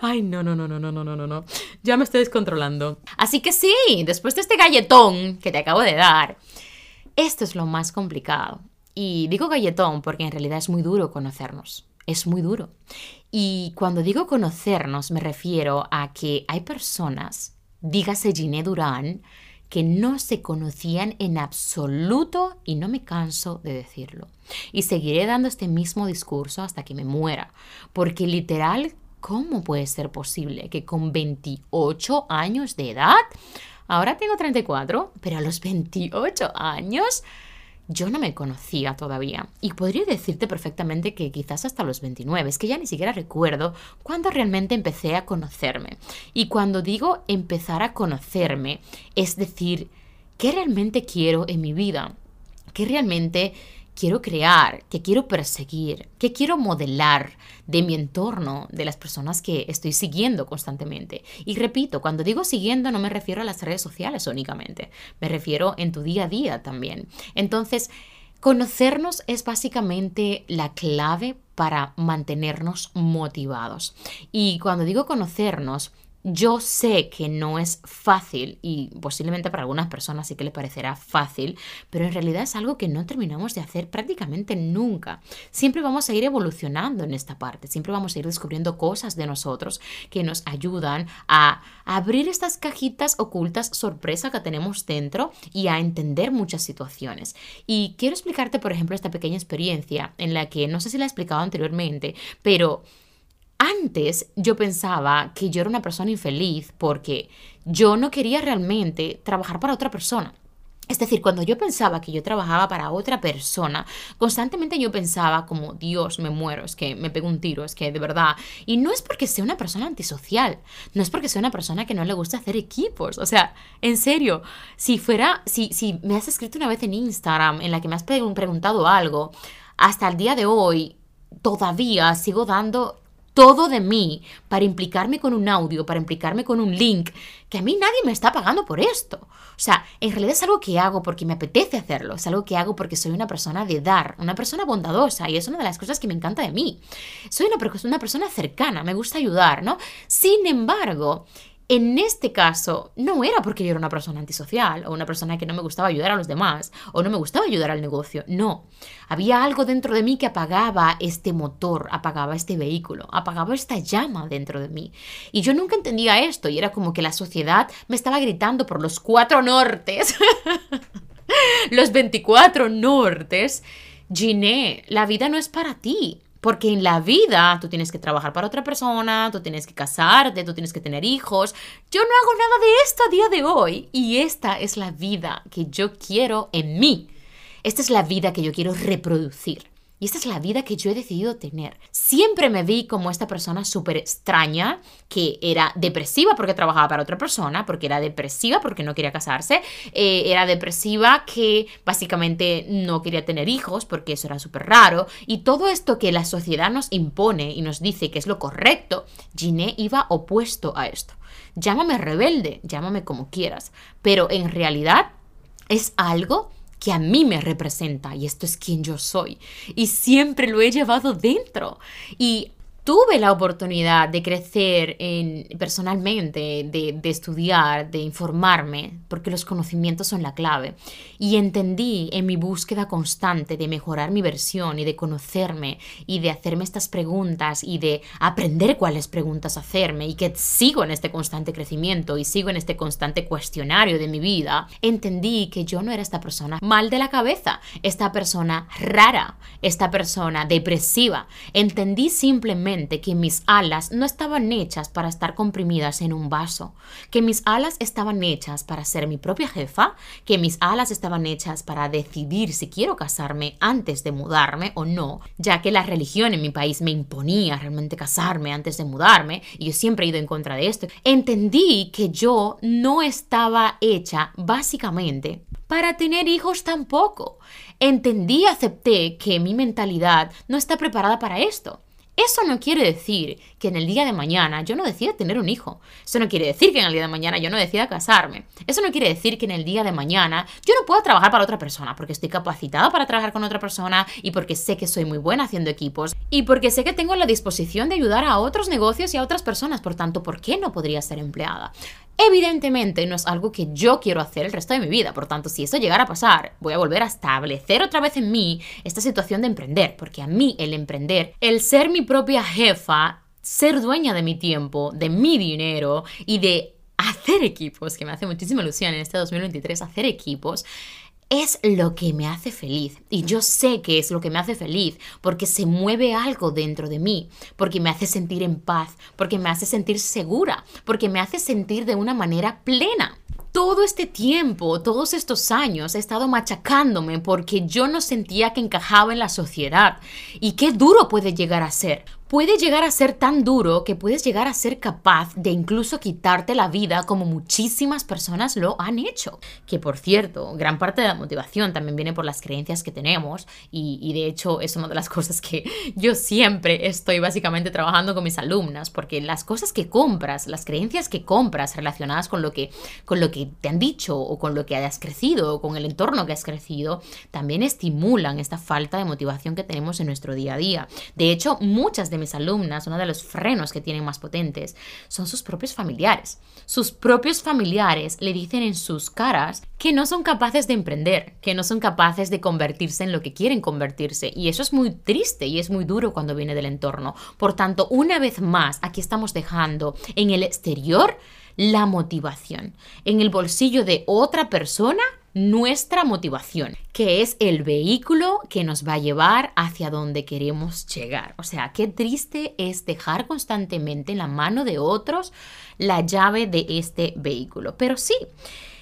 S1: Ay, no, no, no, no, no, no, no, no. Ya me estoy descontrolando. Así que sí, después de este galletón que te acabo de dar, esto es lo más complicado. Y digo galletón porque en realidad es muy duro conocernos. Es muy duro. Y cuando digo conocernos me refiero a que hay personas, dígase Giné Durán, que no se conocían en absoluto y no me canso de decirlo. Y seguiré dando este mismo discurso hasta que me muera, porque literal, ¿cómo puede ser posible que con 28 años de edad, ahora tengo 34, pero a los 28 años yo no me conocía todavía y podría decirte perfectamente que quizás hasta los 29, es que ya ni siquiera recuerdo cuándo realmente empecé a conocerme. Y cuando digo empezar a conocerme, es decir, ¿qué realmente quiero en mi vida? ¿Qué realmente quiero crear, que quiero perseguir, que quiero modelar de mi entorno, de las personas que estoy siguiendo constantemente. Y repito, cuando digo siguiendo no me refiero a las redes sociales únicamente, me refiero en tu día a día también. Entonces, conocernos es básicamente la clave para mantenernos motivados. Y cuando digo conocernos, yo sé que no es fácil y posiblemente para algunas personas sí que le parecerá fácil, pero en realidad es algo que no terminamos de hacer prácticamente nunca. Siempre vamos a ir evolucionando en esta parte, siempre vamos a ir descubriendo cosas de nosotros que nos ayudan a abrir estas cajitas ocultas sorpresa que tenemos dentro y a entender muchas situaciones. Y quiero explicarte, por ejemplo, esta pequeña experiencia en la que no sé si la he explicado anteriormente, pero antes yo pensaba que yo era una persona infeliz porque yo no quería realmente trabajar para otra persona. Es decir, cuando yo pensaba que yo trabajaba para otra persona, constantemente yo pensaba como, Dios, me muero, es que me pego un tiro, es que de verdad. Y no es porque sea una persona antisocial, no es porque sea una persona que no le gusta hacer equipos. O sea, en serio, si fuera, si, si me has escrito una vez en Instagram en la que me has preguntado algo, hasta el día de hoy todavía sigo dando todo de mí para implicarme con un audio, para implicarme con un link, que a mí nadie me está pagando por esto. O sea, en realidad es algo que hago porque me apetece hacerlo, es algo que hago porque soy una persona de dar, una persona bondadosa y es una de las cosas que me encanta de mí. Soy una, una persona cercana, me gusta ayudar, ¿no? Sin embargo, en este caso, no era porque yo era una persona antisocial o una persona que no me gustaba ayudar a los demás o no me gustaba ayudar al negocio. No. Había algo dentro de mí que apagaba este motor, apagaba este vehículo, apagaba esta llama dentro de mí. Y yo nunca entendía esto y era como que la sociedad me estaba gritando por los cuatro nortes, los 24 nortes. Giné, la vida no es para ti. Porque en la vida tú tienes que trabajar para otra persona, tú tienes que casarte, tú tienes que tener hijos. Yo no hago nada de esto a día de hoy. Y esta es la vida que yo quiero en mí. Esta es la vida que yo quiero reproducir. Y esta es la vida que yo he decidido tener. Siempre me vi como esta persona súper extraña, que era depresiva porque trabajaba para otra persona, porque era depresiva porque no quería casarse, eh, era depresiva que básicamente no quería tener hijos porque eso era súper raro. Y todo esto que la sociedad nos impone y nos dice que es lo correcto, Giné iba opuesto a esto. Llámame rebelde, llámame como quieras, pero en realidad es algo que a mí me representa y esto es quien yo soy. Y siempre lo he llevado dentro. Y tuve la oportunidad de crecer en, personalmente, de, estudiar, de informarme, porque los conocimientos son la clave. Y entendí en mi búsqueda constante de mejorar mi versión y de conocerme y de hacerme estas preguntas y de aprender cuáles preguntas hacerme y que sigo en este constante crecimiento y sigo en este constante cuestionario de mi vida, entendí que yo no era esta persona mal de la cabeza, esta persona rara, esta persona depresiva. Entendí simplemente que mis alas no estaban hechas para estar comprimidas en un vaso, que mis alas estaban hechas para ser mi propia jefa, que mis alas estaban hechas para decidir si quiero casarme antes de mudarme o no, ya que la religión en mi país me imponía realmente casarme antes de mudarme y yo siempre he ido en contra de esto. Entendí que yo no estaba hecha básicamente para tener hijos tampoco. Entendí acepté que mi mentalidad no está preparada para esto. Eso no quiere decir que en el día de mañana yo no decida tener un hijo. Eso no quiere decir que en el día de mañana yo no decida casarme. Eso no quiere decir que en el día de mañana yo no pueda trabajar para otra persona porque estoy capacitada para trabajar con otra persona y porque sé que soy muy buena haciendo equipos y porque sé que tengo la disposición de ayudar a otros negocios y a otras personas. Por tanto, ¿por qué no podría ser empleada? Evidentemente no es algo que yo quiero hacer el resto de mi vida, por tanto, si eso llegara a pasar, voy a volver a establecer otra vez en mí esta situación de emprender, porque a mí el emprender, el ser mi propia jefa, ser dueña de mi tiempo, de mi dinero y de hacer equipos, que me hace muchísima ilusión en este 2023, hacer equipos, es lo que me hace feliz. Y yo sé que es lo que me hace feliz porque se mueve algo dentro de mí, porque me hace sentir en paz, porque me hace sentir segura, porque me hace sentir de una manera plena. Todo este tiempo, todos estos años, he estado machacándome porque yo no sentía que encajaba en la sociedad. Y qué duro puede llegar a ser puede llegar a ser tan duro que puedes llegar a ser capaz de incluso quitarte la vida como muchísimas personas lo han hecho. Que por cierto, gran parte de la motivación también viene por las creencias que tenemos y, de hecho es una de las cosas que yo siempre estoy básicamente trabajando con mis alumnas porque las cosas que compras, las creencias que compras relacionadas con lo que, con lo que te han dicho o con lo que has crecido o con el entorno que has crecido, también estimulan esta falta de motivación que tenemos en nuestro día a día. De hecho, muchas de mis alumnas, uno de los frenos que tienen más potentes son sus propios familiares. Sus propios familiares le dicen en sus caras que no son capaces de emprender, que no son capaces de convertirse en lo que quieren convertirse. Y eso es muy triste y es muy duro cuando viene del entorno. Por tanto, una vez más, aquí estamos dejando en el exterior la motivación. En el bolsillo de otra persona nuestra motivación, que es el vehículo que nos va a llevar hacia donde queremos llegar. O sea, qué triste es dejar constantemente en la mano de otros la llave de este vehículo. Pero sí,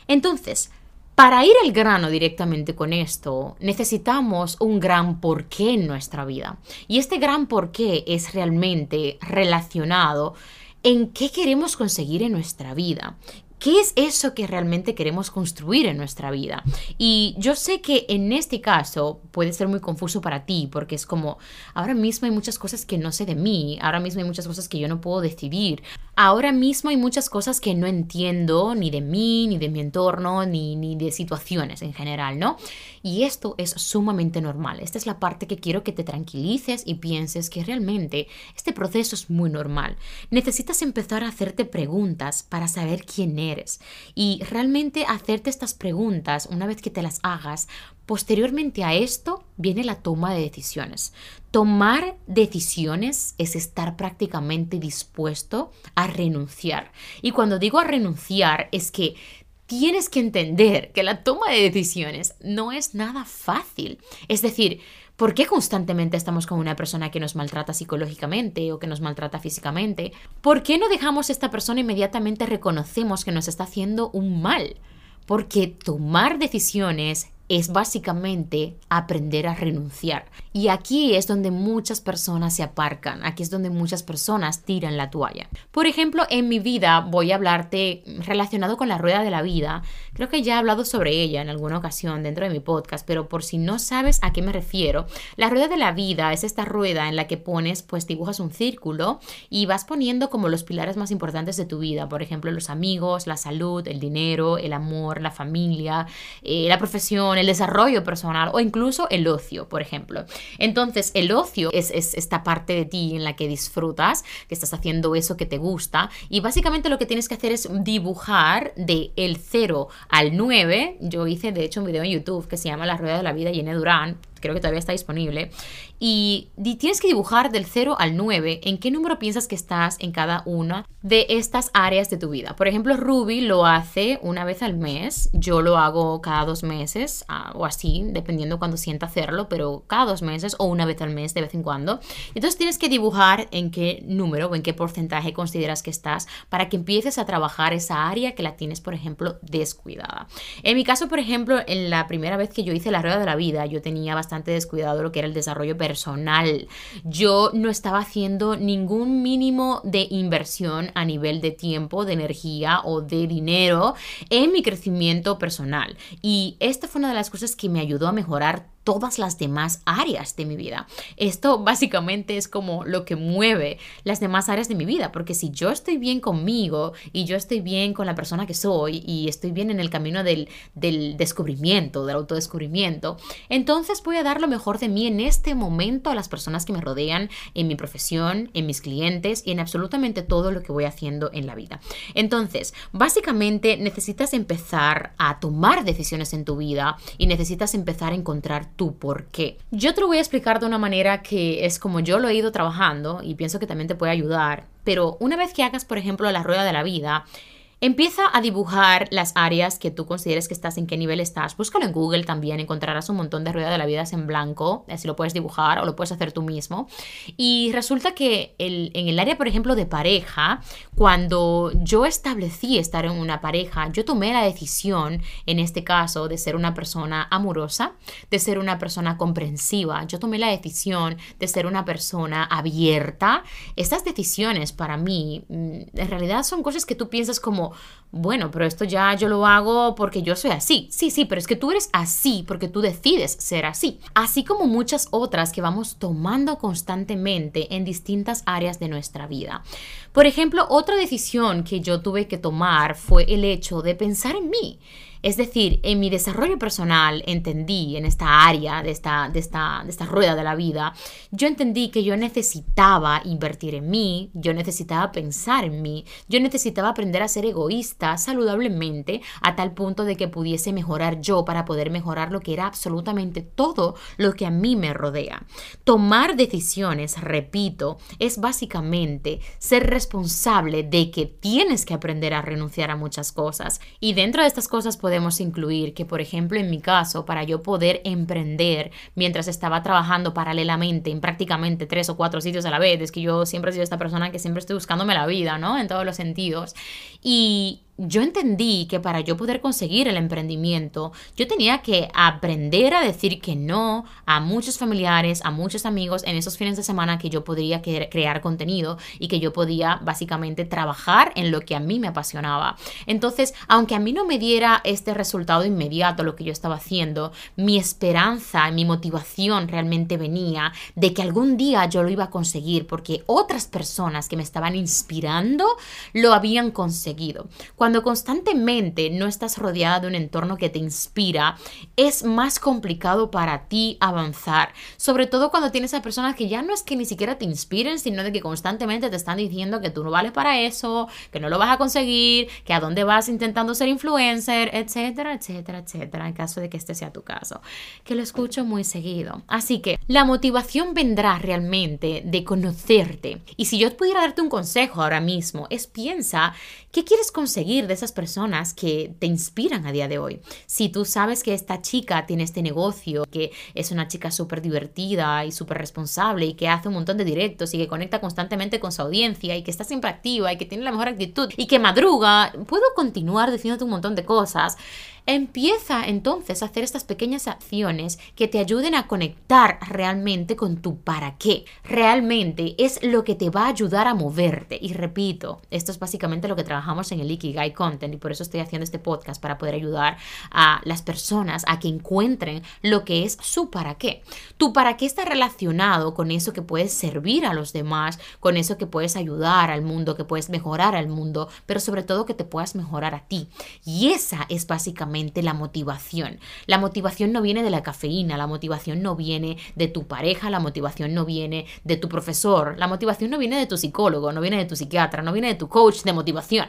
S1: entonces, para ir al grano directamente con esto, necesitamos un gran porqué en nuestra vida. Y este gran porqué es realmente relacionado en qué queremos conseguir en nuestra vida, ¿Qué es eso que realmente queremos construir en nuestra vida? Y yo sé que en este caso puede ser muy confuso para ti, porque es como, ahora mismo hay muchas cosas que no sé de mí, ahora mismo hay muchas cosas que yo no puedo decidir, ahora mismo hay muchas cosas que no entiendo ni de mí, ni de mi entorno, ni, ni de situaciones en general, ¿no? Y esto es sumamente normal. Esta es la parte que quiero que te tranquilices y pienses que realmente este proceso es muy normal. Necesitas empezar a hacerte preguntas para saber quién eres y realmente hacerte estas preguntas, una vez que te las hagas, posteriormente a esto viene la toma de decisiones. Tomar decisiones es estar prácticamente dispuesto a renunciar. Y cuando digo a renunciar es que tienes que entender que la toma de decisiones no es nada fácil. Es decir, ¿Por qué constantemente estamos con una persona que nos maltrata psicológicamente o que nos maltrata físicamente? ¿Por qué no dejamos a esta persona inmediatamente reconocemos que nos está haciendo un mal? Porque tomar decisiones es básicamente aprender a renunciar. Y aquí es donde muchas personas se aparcan, aquí es donde muchas personas tiran la toalla. Por ejemplo, en mi vida voy a hablarte relacionado con la rueda de la vida. Creo que ya he hablado sobre ella en alguna ocasión dentro de mi podcast, pero por si no sabes a qué me refiero, la rueda de la vida es esta rueda en la que pones, pues dibujas un círculo y vas poniendo como los pilares más importantes de tu vida, por ejemplo, los amigos, la salud, el dinero, el amor, la familia, eh, la profesión, el desarrollo personal o incluso el ocio, por ejemplo. Entonces, el ocio es, esta parte de ti en la que disfrutas, que estás haciendo eso que te gusta y básicamente lo que tienes que hacer es dibujar de el 0 al 9. Yo hice de hecho un video en YouTube que se llama La Rueda de la Vida y Durán, creo que todavía está disponible. Y tienes que dibujar del 0 al 9 en qué número piensas que estás en cada una de estas áreas de tu vida. Por ejemplo, Ruby lo hace una vez al mes, yo lo hago cada dos meses ah, o así, dependiendo cuando sienta hacerlo, pero cada dos meses o una vez al mes de vez en cuando. Entonces tienes que dibujar en qué número o en qué porcentaje consideras que estás para que empieces a trabajar esa área que la tienes, por ejemplo, descuidada. En mi caso, por ejemplo, en la primera vez que yo hice la rueda de la vida, yo tenía bastante descuidado lo que era el desarrollo personal. Yo no estaba haciendo ningún mínimo de inversión a nivel de tiempo, de energía o de dinero en mi crecimiento personal. Y esta fue una de las cosas que me ayudó a mejorar todas las demás áreas de mi vida. Esto básicamente es como lo que mueve las demás áreas de mi vida, porque si yo estoy bien conmigo y yo estoy bien con la persona que soy y estoy bien en el camino del, descubrimiento, del autodescubrimiento, entonces voy a dar lo mejor de mí en este momento a las personas que me rodean, en mi profesión, en mis clientes y en absolutamente todo lo que voy haciendo en la vida. Entonces, básicamente necesitas empezar a tomar decisiones en tu vida y necesitas empezar a encontrar tu por qué. Yo te lo voy a explicar de una manera que es como yo lo he ido trabajando y pienso que también te puede ayudar, pero una vez que hagas, por ejemplo, la rueda de la vida, Empieza a dibujar las áreas que tú consideres que estás, en qué nivel estás. Búscalo en Google también, encontrarás un montón de rueda de la vida en blanco, así lo puedes dibujar o lo puedes hacer tú mismo. Y resulta que en el área, por ejemplo, de pareja, cuando yo establecí estar en una pareja, yo tomé la decisión, en este caso, de ser una persona amorosa, de ser una persona comprensiva. Yo tomé la decisión de ser una persona abierta. Estas decisiones para mí, mm, en realidad son cosas que tú piensas como, bueno, pero esto ya yo lo hago porque yo soy así. Sí, sí, pero es que tú eres así porque tú decides ser así. Así como muchas otras que vamos tomando constantemente en distintas áreas de nuestra vida. Por ejemplo, otra decisión que yo tuve que tomar fue el hecho de pensar en mí. Es decir, en mi desarrollo personal entendí en esta área de esta, de esta, de esta rueda de la vida, yo entendí que yo necesitaba invertir en mí, yo necesitaba pensar en mí, yo necesitaba aprender a ser egoísta saludablemente a tal punto de que pudiese mejorar yo para poder mejorar lo que era absolutamente todo lo que a mí me rodea. Tomar decisiones, repito, es básicamente ser responsable de que tienes que aprender a renunciar a muchas cosas y dentro de estas cosas podemos podemos incluir que, por ejemplo, en mi caso, para yo poder emprender mientras estaba trabajando paralelamente en prácticamente tres o cuatro sitios a la vez, es que yo siempre he sido esta persona que siempre estoy buscándome la vida, ¿no? En todos los sentidos. Y yo entendí que para yo poder conseguir el emprendimiento, yo tenía que aprender a decir que no a muchos familiares, a muchos amigos en esos fines de semana que yo podría crear contenido y que yo podía básicamente trabajar en lo que a mí me apasionaba. Entonces, aunque a mí no me diera este resultado inmediato lo que yo estaba haciendo, mi esperanza, mi motivación realmente venía de que algún día yo lo iba a conseguir porque otras personas que me estaban inspirando lo habían conseguido. Constantemente no estás rodeada de un entorno que te inspira, es más complicado para ti avanzar. Sobre todo cuando tienes a personas que ya no es que ni siquiera te inspiren, sino de que constantemente te están diciendo que tú no vales para eso, que no lo vas a conseguir, que a dónde vas intentando ser influencer, etcétera, etcétera, etcétera, en caso de que este sea tu caso. Que lo escucho muy seguido. Así que la motivación vendrá realmente de conocerte. Y si yo pudiera darte un consejo ahora mismo, es piensa qué quieres conseguir seguir de esas personas que te inspiran a día de hoy. Si tú sabes que esta chica tiene este negocio, que es una chica súper divertida y súper responsable y que hace un montón de directos y que conecta constantemente con su audiencia y que está siempre activa y que tiene la mejor actitud y que madruga, puedo continuar diciéndote un montón de cosas. Empieza entonces a hacer estas pequeñas acciones que te ayuden a conectar realmente con tu para qué. Realmente es lo que te va a ayudar a moverte. Y repito, esto es básicamente lo que trabajamos en el Ikigai Content y por eso estoy haciendo este podcast para poder ayudar a las personas a que encuentren lo que es su para qué. Tu para qué está relacionado con eso que puedes servir a los demás, con eso que puedes ayudar al mundo, que puedes mejorar al mundo, pero sobre todo que te puedas mejorar a ti. Y esa es básicamente la motivación. La motivación no viene de la cafeína, la motivación no viene de tu pareja, la motivación no viene de tu profesor, la motivación no viene de tu psicólogo, no viene de tu psiquiatra, no viene de tu coach de motivación.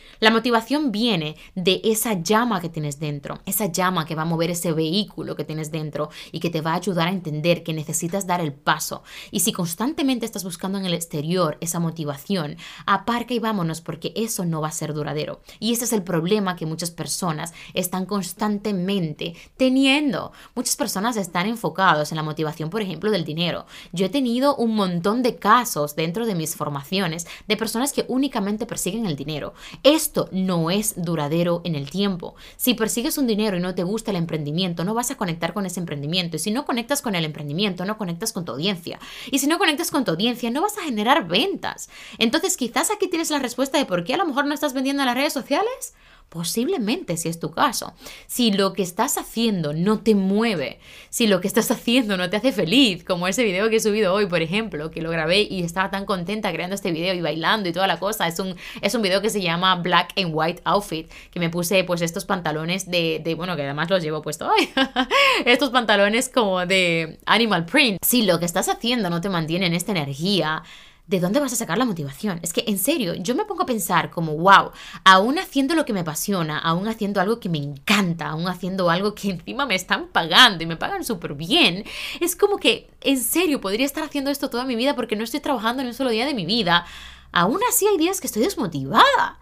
S1: La motivación viene de esa llama que tienes dentro, esa llama que va a mover ese vehículo que tienes dentro y que te va a ayudar a entender que necesitas dar el paso. Y si constantemente estás buscando en el exterior esa motivación, aparca y vámonos porque eso no va a ser duradero. Y ese es el problema que muchas personas están constantemente teniendo. Muchas personas están enfocados en la motivación, por ejemplo, del dinero. Yo he tenido un montón de casos dentro de mis formaciones de personas que únicamente persiguen el dinero. Esto no es duradero en el tiempo. Si persigues un dinero y no te gusta el emprendimiento, no vas a conectar con ese emprendimiento. Y si no conectas con el emprendimiento, no conectas con tu audiencia. Y si no conectas con tu audiencia, no vas a generar ventas. Entonces, quizás aquí tienes la respuesta de por qué a lo mejor no estás vendiendo en las redes sociales. Posiblemente si es tu caso. Si lo que estás haciendo no te mueve, si lo que estás haciendo no te hace feliz, como ese video que he subido hoy, por ejemplo, que lo grabé y estaba tan contenta creando este video y bailando y toda la cosa. Es un, es un video que se llama Black and White Outfit, que me puse pues estos pantalones de, de bueno, que además los llevo puesto hoy. estos pantalones como de animal print. Si lo que estás haciendo no te mantiene en esta energía, ¿de dónde vas a sacar la motivación? Es que, en serio, yo me pongo a pensar como, wow, aún haciendo lo que me apasiona, aún haciendo algo que me encanta, aún haciendo algo que encima me están pagando y me pagan súper bien, es como que, en serio, podría estar haciendo esto toda mi vida porque no estoy trabajando en un solo día de mi vida. Aún así hay días que estoy desmotivada.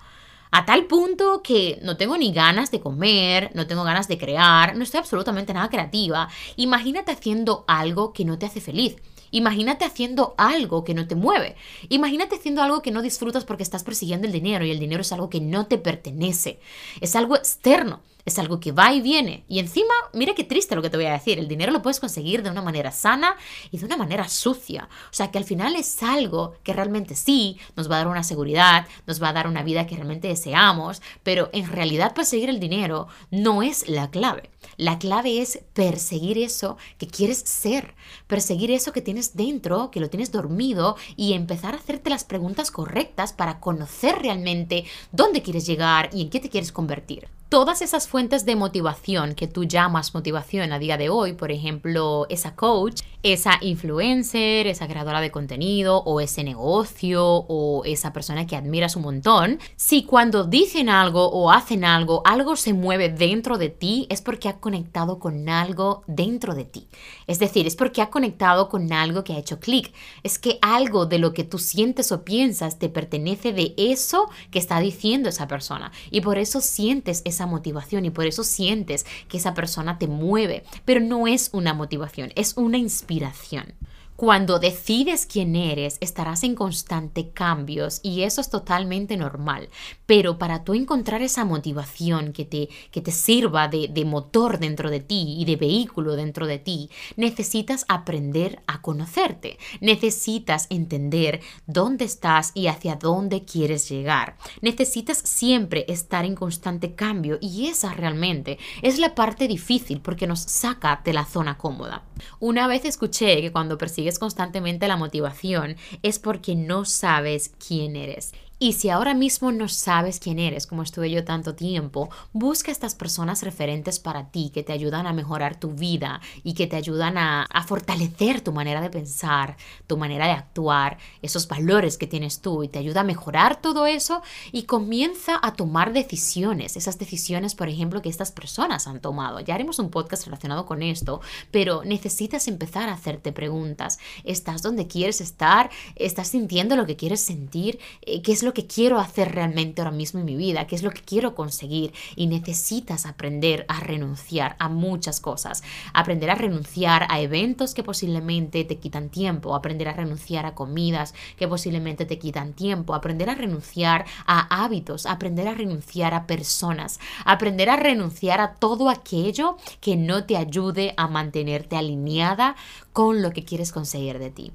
S1: A tal punto que no tengo ni ganas de comer, no tengo ganas de crear, no estoy absolutamente nada creativa. Imagínate haciendo algo que no te hace feliz. Imagínate haciendo algo que no te mueve. Imagínate haciendo algo que no disfrutas porque estás persiguiendo el dinero y el dinero es algo que no te pertenece. Es algo externo. Es algo que va y viene. Y encima, mira qué triste lo que te voy a decir. El dinero lo puedes conseguir de una manera sana y de una manera sucia. O sea que al final es algo que realmente sí nos va a dar una seguridad, nos va a dar una vida que realmente deseamos, pero en realidad perseguir el dinero no es la clave. La clave es perseguir eso que quieres ser, perseguir eso que tienes dentro, que lo tienes dormido y empezar a hacerte las preguntas correctas para conocer realmente dónde quieres llegar y en qué te quieres convertir todas esas fuentes de motivación que tú llamas motivación a día de hoy, por ejemplo, esa coach, esa influencer, esa creadora de contenido o ese negocio o esa persona que admiras un montón, si cuando dicen algo o hacen algo, algo se mueve dentro de ti, es porque ha conectado con algo dentro de ti. Es decir, es porque ha conectado con algo que ha hecho clic. Es que algo de lo que tú sientes o piensas te pertenece de eso que está diciendo esa persona y por eso sientes esa motivación y por eso sientes que esa persona te mueve, pero no es una motivación, es una inspiración. Cuando decides quién eres, estarás en constante cambios y eso es totalmente normal. Pero para tú encontrar esa motivación que te, que te sirva de, de motor dentro de ti y de vehículo dentro de ti, necesitas aprender a conocerte. Necesitas entender dónde estás y hacia dónde quieres llegar. Necesitas siempre estar en constante cambio y esa realmente es la parte difícil porque nos saca de la zona cómoda. Una vez escuché que cuando persigues constantemente la motivación es porque no sabes quién eres. Y si ahora mismo no sabes quién eres, como estuve yo tanto tiempo, busca estas personas referentes para ti que te ayudan a mejorar tu vida y que te ayudan a, fortalecer tu manera de pensar, tu manera de actuar, esos valores que tienes tú y te ayuda a mejorar todo eso y comienza a tomar decisiones, esas decisiones, por ejemplo, que estas personas han tomado. Ya haremos un podcast relacionado con esto, pero necesitas empezar a hacerte preguntas. ¿Estás donde quieres estar? ¿Estás sintiendo lo que quieres sentir? Eh, ¿Qué es lo lo que quiero hacer realmente ahora mismo en mi vida, qué es lo que quiero conseguir y necesitas aprender a renunciar a muchas cosas, aprender a renunciar a eventos que posiblemente te quitan tiempo, aprender a renunciar a comidas que posiblemente te quitan tiempo, aprender a renunciar a hábitos, aprender a renunciar a personas, aprender a renunciar a todo aquello que no te ayude a mantenerte alineada con lo que quieres conseguir de ti.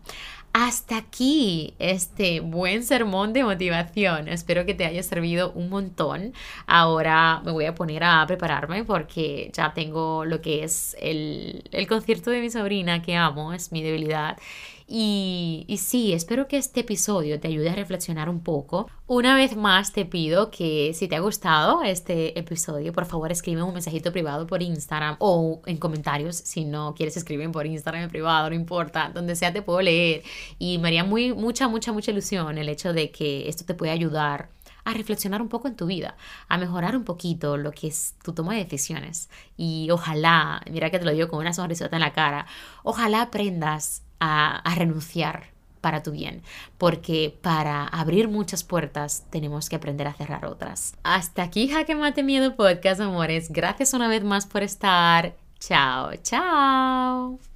S1: Hasta aquí este buen sermón de motivación. Espero que te haya servido un montón. Ahora me voy a poner a prepararme porque ya tengo lo que es el, el concierto de mi sobrina que amo, es mi debilidad. Y, y, sí, espero que este episodio te ayude a reflexionar un poco. Una vez más te pido que si te ha gustado este episodio, por favor escribe un mensajito privado por Instagram o en comentarios. Si no quieres escribir por Instagram en privado, no importa, donde sea te puedo leer. Y me haría muy, mucha, mucha, mucha ilusión el hecho de que esto te pueda ayudar a reflexionar un poco en tu vida, a mejorar un poquito lo que es tu toma de decisiones. Y ojalá, mira que te lo digo con una sonrisota en la cara, ojalá aprendas a, renunciar para tu bien, porque para abrir muchas puertas tenemos que aprender a cerrar otras. Hasta aquí Jaque Mate Miedo Podcast, amores. Gracias una vez más por estar. Chao, chao.